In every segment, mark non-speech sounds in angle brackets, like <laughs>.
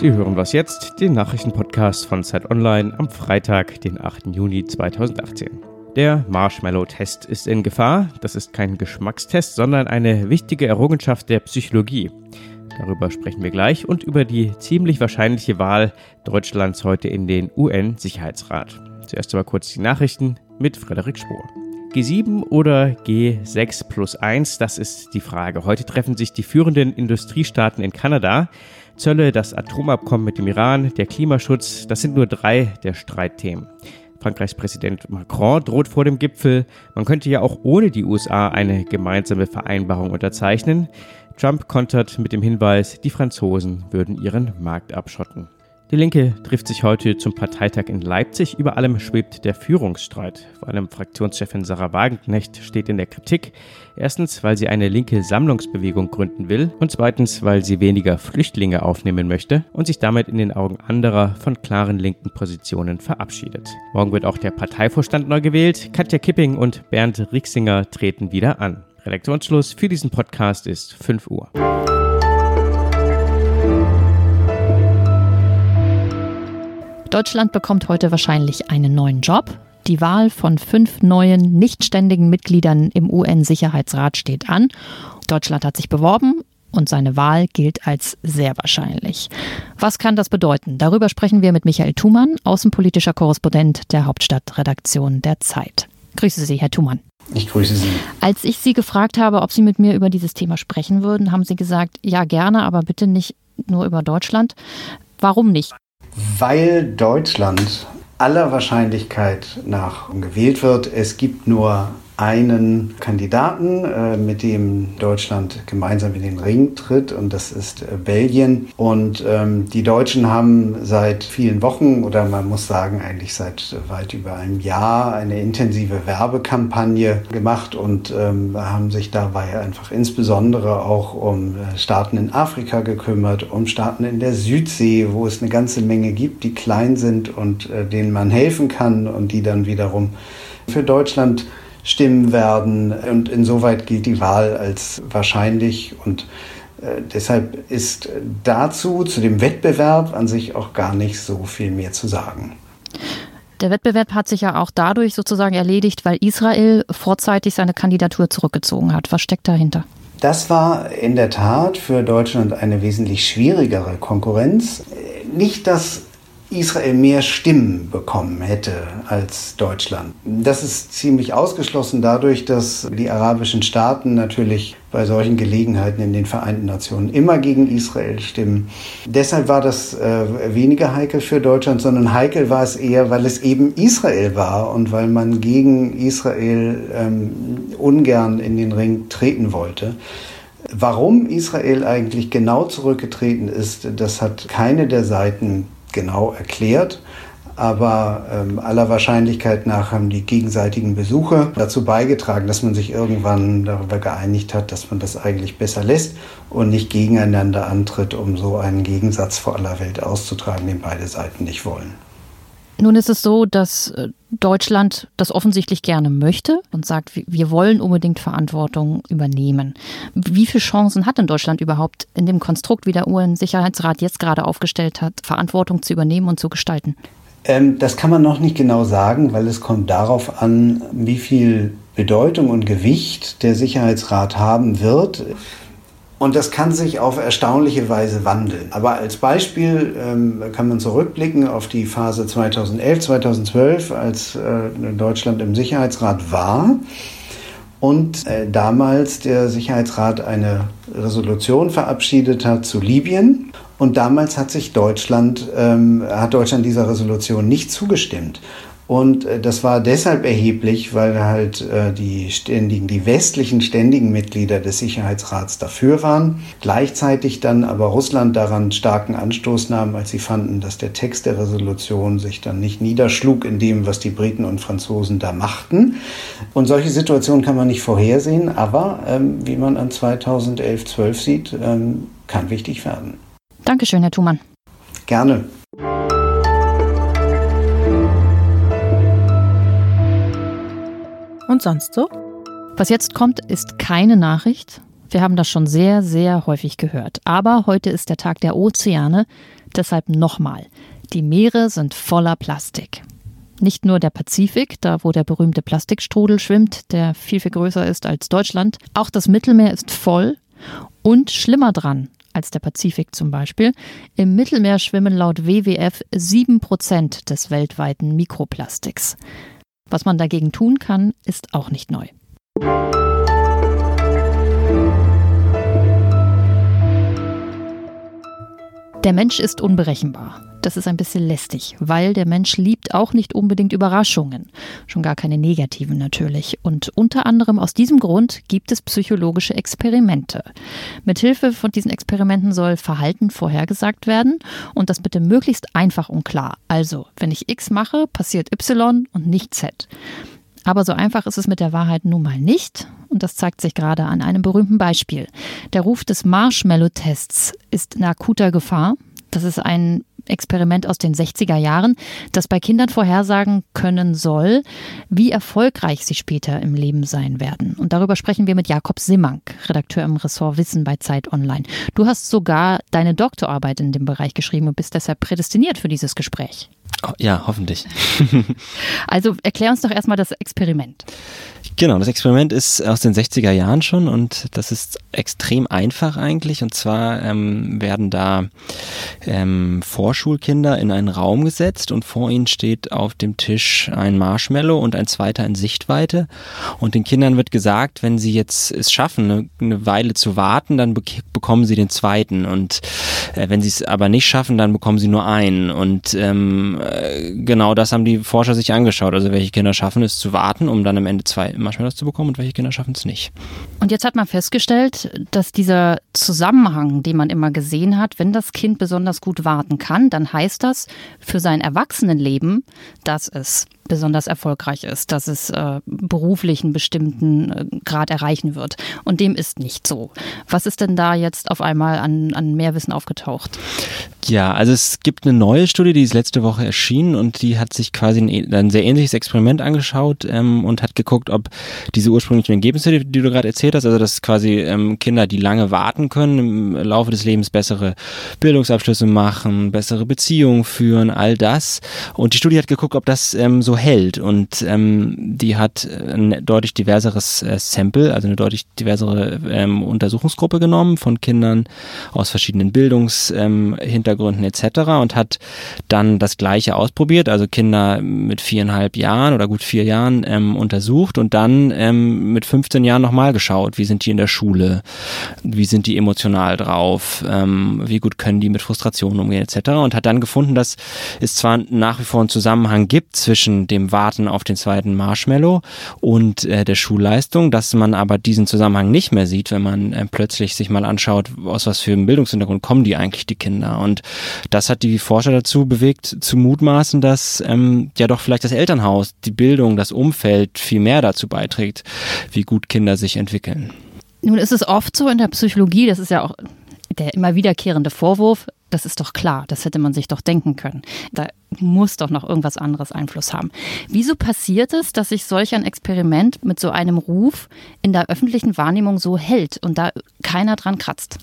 Sie hören was jetzt, den Nachrichtenpodcast von Zeit Online am Freitag, den 8. Juni 2018. Der Marshmallow-Test ist in Gefahr. Das ist kein Geschmackstest, sondern eine wichtige Errungenschaft der Psychologie. Darüber sprechen wir gleich und über die ziemlich wahrscheinliche Wahl Deutschlands heute in den UN-Sicherheitsrat. Zuerst aber kurz die Nachrichten mit Frederik Spohr. G7 oder G6 plus 1, das ist die Frage. Heute treffen sich die führenden Industriestaaten in Kanada. Zölle, das Atomabkommen mit dem Iran, der Klimaschutz, das sind nur drei der Streitthemen. Frankreichs Präsident Macron droht vor dem Gipfel, man könnte ja auch ohne die USA eine gemeinsame Vereinbarung unterzeichnen. Trump kontert mit dem Hinweis, die Franzosen würden ihren Markt abschotten. Die Linke trifft sich heute zum Parteitag in Leipzig. Über allem schwebt der Führungsstreit. Vor allem Fraktionschefin Sarah Wagenknecht steht in der Kritik. Erstens, weil sie eine linke Sammlungsbewegung gründen will und zweitens, weil sie weniger Flüchtlinge aufnehmen möchte und sich damit in den Augen anderer von klaren linken Positionen verabschiedet. Morgen wird auch der Parteivorstand neu gewählt. Katja Kipping und Bernd Rixinger treten wieder an. Redaktionsschluss für diesen Podcast ist 5 Uhr. Deutschland bekommt heute wahrscheinlich einen neuen Job. Die Wahl von fünf neuen, nicht ständigen Mitgliedern im UN-Sicherheitsrat steht an. Deutschland hat sich beworben und seine Wahl gilt als sehr wahrscheinlich. Was kann das bedeuten? Darüber sprechen wir mit Michael Thumann, außenpolitischer Korrespondent der Hauptstadtredaktion der Zeit. Grüße Sie, Herr Thumann. Ich grüße Sie. Als ich Sie gefragt habe, ob Sie mit mir über dieses Thema sprechen würden, haben Sie gesagt, ja gerne, aber bitte nicht nur über Deutschland. Warum nicht? Weil Deutschland aller Wahrscheinlichkeit nach gewählt wird. Es gibt nur einen Kandidaten, äh, mit dem Deutschland gemeinsam in den Ring tritt, und das ist äh, Belgien. Und ähm, die Deutschen haben seit vielen Wochen oder man muss sagen eigentlich seit weit über einem Jahr eine intensive Werbekampagne gemacht und ähm, haben sich dabei einfach insbesondere auch um äh, Staaten in Afrika gekümmert, um Staaten in der Südsee, wo es eine ganze Menge gibt, die klein sind und äh, denen man helfen kann und die dann wiederum für Deutschland stimmen werden. Und insoweit gilt die Wahl als wahrscheinlich und äh, deshalb ist dazu, zu dem Wettbewerb an sich auch gar nicht so viel mehr zu sagen. Der Wettbewerb hat sich ja auch dadurch sozusagen erledigt, weil Israel vorzeitig seine Kandidatur zurückgezogen hat. Was steckt dahinter? Das war in der Tat für Deutschland eine wesentlich schwierigere Konkurrenz. Nicht, dass Israel mehr Stimmen bekommen hätte als Deutschland. Das ist ziemlich ausgeschlossen dadurch, dass die arabischen Staaten natürlich bei solchen Gelegenheiten in den Vereinten Nationen immer gegen Israel stimmen. Deshalb war das äh, weniger heikel für Deutschland, sondern heikel war es eher, weil es eben Israel war und weil man gegen Israel ähm, ungern in den Ring treten wollte. Warum Israel eigentlich genau zurückgetreten ist, das hat keine der Seiten genau erklärt. Aber ähm, aller Wahrscheinlichkeit nach haben die gegenseitigen Besuche dazu beigetragen, dass man sich irgendwann darüber geeinigt hat, dass man das eigentlich besser lässt und nicht gegeneinander antritt, um so einen Gegensatz vor aller Welt auszutragen, den beide Seiten nicht wollen. Nun ist es so, dass äh, Deutschland das offensichtlich gerne möchte und sagt, wir wollen unbedingt Verantwortung übernehmen. Wie viele Chancen hat denn Deutschland überhaupt in dem Konstrukt, wie der UN-Sicherheitsrat jetzt gerade aufgestellt hat, Verantwortung zu übernehmen und zu gestalten? Ähm, das kann man noch nicht genau sagen, weil es kommt darauf an, wie viel Bedeutung und Gewicht der Sicherheitsrat haben wird. Und das kann sich auf erstaunliche Weise wandeln. Aber als Beispiel ähm, kann man zurückblicken auf die Phase 2011, 2012, als äh, Deutschland im Sicherheitsrat war und äh, damals der Sicherheitsrat eine Resolution verabschiedet hat zu Libyen. Und damals hat sich Deutschland, ähm, hat Deutschland dieser Resolution nicht zugestimmt. Und äh, das war deshalb erheblich, weil halt äh, die ständigen, die westlichen ständigen Mitglieder des Sicherheitsrats dafür waren. Gleichzeitig dann aber Russland daran starken Anstoß nahm, als sie fanden, dass der Text der Resolution sich dann nicht niederschlug in dem, was die Briten und Franzosen da machten. Und solche Situationen kann man nicht vorhersehen, aber ähm, wie man an 2011, 12 sieht, ähm, kann wichtig werden. Dankeschön, Herr Thumann. Gerne. Und sonst so? Was jetzt kommt, ist keine Nachricht. Wir haben das schon sehr, sehr häufig gehört. Aber heute ist der Tag der Ozeane. Deshalb nochmal, die Meere sind voller Plastik. Nicht nur der Pazifik, da wo der berühmte Plastikstrudel schwimmt, der viel, viel größer ist als Deutschland. Auch das Mittelmeer ist voll. Und schlimmer dran als der Pazifik zum Beispiel. Im Mittelmeer schwimmen laut WWF 7% des weltweiten Mikroplastiks. Was man dagegen tun kann, ist auch nicht neu. Der Mensch ist unberechenbar. Das ist ein bisschen lästig, weil der Mensch liebt auch nicht unbedingt Überraschungen, schon gar keine negativen natürlich. Und unter anderem aus diesem Grund gibt es psychologische Experimente. Mithilfe von diesen Experimenten soll Verhalten vorhergesagt werden und das bitte möglichst einfach und klar. Also, wenn ich X mache, passiert Y und nicht Z. Aber so einfach ist es mit der Wahrheit nun mal nicht. Und das zeigt sich gerade an einem berühmten Beispiel. Der Ruf des Marshmallow-Tests ist in akuter Gefahr. Das ist ein Experiment aus den 60er Jahren, das bei Kindern vorhersagen können soll, wie erfolgreich sie später im Leben sein werden. Und darüber sprechen wir mit Jakob Simmank, Redakteur im Ressort Wissen bei Zeit Online. Du hast sogar deine Doktorarbeit in dem Bereich geschrieben und bist deshalb prädestiniert für dieses Gespräch. Oh, ja, hoffentlich. <laughs> also erklär uns doch erstmal das Experiment. Genau, das Experiment ist aus den 60er Jahren schon und das ist extrem einfach eigentlich. Und zwar ähm, werden da ähm, Vorschulkinder in einen Raum gesetzt und vor ihnen steht auf dem Tisch ein Marshmallow und ein zweiter in Sichtweite. Und den Kindern wird gesagt, wenn sie jetzt es schaffen, eine, eine Weile zu warten, dann be bekommen sie den zweiten. Und äh, wenn sie es aber nicht schaffen, dann bekommen sie nur einen. Und ähm, äh, genau das haben die Forscher sich angeschaut. Also welche Kinder schaffen es zu warten, um dann am Ende zwei Marshmallows zu bekommen und welche Kinder schaffen es nicht. Und jetzt hat man festgestellt, dass dieser Zusammenhang, den man immer gesehen hat, wenn das Kind besonders gut warten kann, dann heißt das für sein Erwachsenenleben, dass es besonders erfolgreich ist, dass es äh, beruflich einen bestimmten äh, Grad erreichen wird. Und dem ist nicht so. Was ist denn da jetzt auf einmal an, an Mehrwissen aufgetaucht? Ja, also es gibt eine neue Studie, die ist letzte Woche erschienen und die hat sich quasi ein, ein sehr ähnliches Experiment angeschaut ähm, und hat geguckt, ob diese ursprünglichen Ergebnisse, die, die du gerade erzählt hast, also dass quasi ähm, Kinder, die lange warten können, im Laufe des Lebens bessere Bildungsabschlüsse machen, bessere Beziehungen führen, all das. Und die Studie hat geguckt, ob das ähm, so hält und ähm, die hat ein deutlich diverseres äh, Sample, also eine deutlich diversere ähm, Untersuchungsgruppe genommen von Kindern aus verschiedenen Bildungshintergründen Hintergründen etc. und hat dann das Gleiche ausprobiert, also Kinder mit viereinhalb Jahren oder gut vier Jahren ähm, untersucht und dann ähm, mit 15 Jahren nochmal geschaut, wie sind die in der Schule, wie sind die emotional drauf, ähm, wie gut können die mit Frustrationen umgehen etc. und hat dann gefunden, dass es zwar nach wie vor einen Zusammenhang gibt zwischen dem Warten auf den zweiten Marshmallow und äh, der Schulleistung, dass man aber diesen Zusammenhang nicht mehr sieht, wenn man äh, plötzlich sich mal anschaut, aus was für einem Bildungshintergrund kommen die eigentlich die Kinder und das hat die Forscher dazu bewegt, zu mutmaßen, dass ähm, ja doch vielleicht das Elternhaus, die Bildung, das Umfeld viel mehr dazu beiträgt, wie gut Kinder sich entwickeln. Nun ist es oft so in der Psychologie, das ist ja auch der immer wiederkehrende Vorwurf, das ist doch klar, das hätte man sich doch denken können. Da muss doch noch irgendwas anderes Einfluss haben. Wieso passiert es, dass sich solch ein Experiment mit so einem Ruf in der öffentlichen Wahrnehmung so hält und da keiner dran kratzt?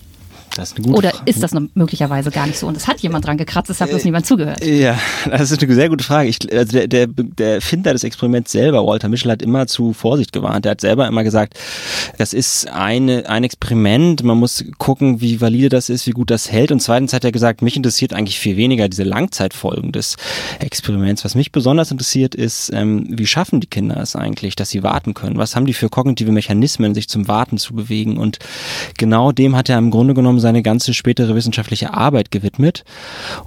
Das ist eine gute Oder Frage. ist das möglicherweise gar nicht so und es hat jemand dran gekratzt, es hat bloß äh, niemand zugehört? Ja, das ist eine sehr gute Frage. Ich, also der, der, der Erfinder des Experiments selber, Walter Mischel, hat immer zu Vorsicht gewarnt. Er hat selber immer gesagt, das ist eine, ein Experiment, man muss gucken, wie valide das ist, wie gut das hält. Und zweitens hat er gesagt, mich interessiert eigentlich viel weniger diese Langzeitfolgen des Experiments. Was mich besonders interessiert ist, ähm, wie schaffen die Kinder es eigentlich, dass sie warten können? Was haben die für kognitive Mechanismen, sich zum Warten zu bewegen? Und genau dem hat er im Grunde genommen seine ganze spätere wissenschaftliche Arbeit gewidmet.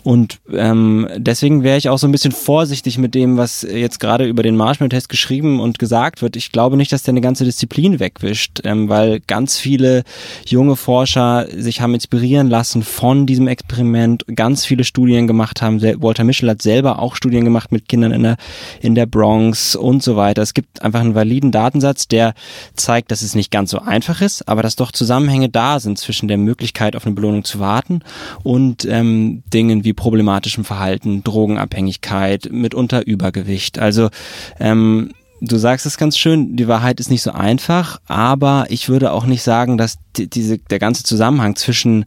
Und ähm, deswegen wäre ich auch so ein bisschen vorsichtig mit dem, was jetzt gerade über den Marshmallow-Test geschrieben und gesagt wird. Ich glaube nicht, dass der eine ganze Disziplin wegwischt, ähm, weil ganz viele junge Forscher sich haben inspirieren lassen von diesem Experiment, ganz viele Studien gemacht haben. Walter Mischel hat selber auch Studien gemacht mit Kindern in der, in der Bronx und so weiter. Es gibt einfach einen validen Datensatz, der zeigt, dass es nicht ganz so einfach ist, aber dass doch Zusammenhänge da sind zwischen der Möglichkeit, Möglichkeit auf eine Belohnung zu warten und ähm, Dingen wie problematischem Verhalten, Drogenabhängigkeit, mitunter Übergewicht. Also ähm, du sagst es ganz schön, die Wahrheit ist nicht so einfach, aber ich würde auch nicht sagen, dass die, diese, der ganze Zusammenhang zwischen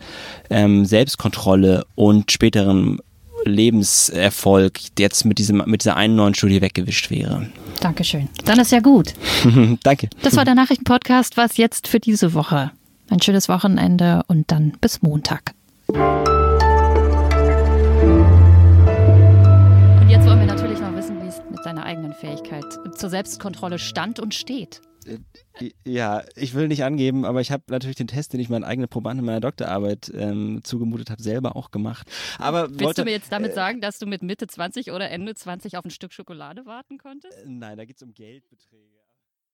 ähm, Selbstkontrolle und späterem Lebenserfolg jetzt mit, diesem, mit dieser einen neuen Studie weggewischt wäre. Dankeschön. Dann ist ja gut. <laughs> Danke. Das war der Nachrichtenpodcast. Was jetzt für diese Woche? Ein schönes Wochenende und dann bis Montag. Und jetzt wollen wir natürlich noch wissen, wie es mit seiner eigenen Fähigkeit zur Selbstkontrolle stand und steht. Ja, ich will nicht angeben, aber ich habe natürlich den Test, den ich meinen eigenen Probanden in meiner Doktorarbeit ähm, zugemutet habe, selber auch gemacht. Aber Willst wollte, du mir jetzt damit äh, sagen, dass du mit Mitte 20 oder Ende 20 auf ein Stück Schokolade warten konntest? Nein, da geht es um Geldbeträge.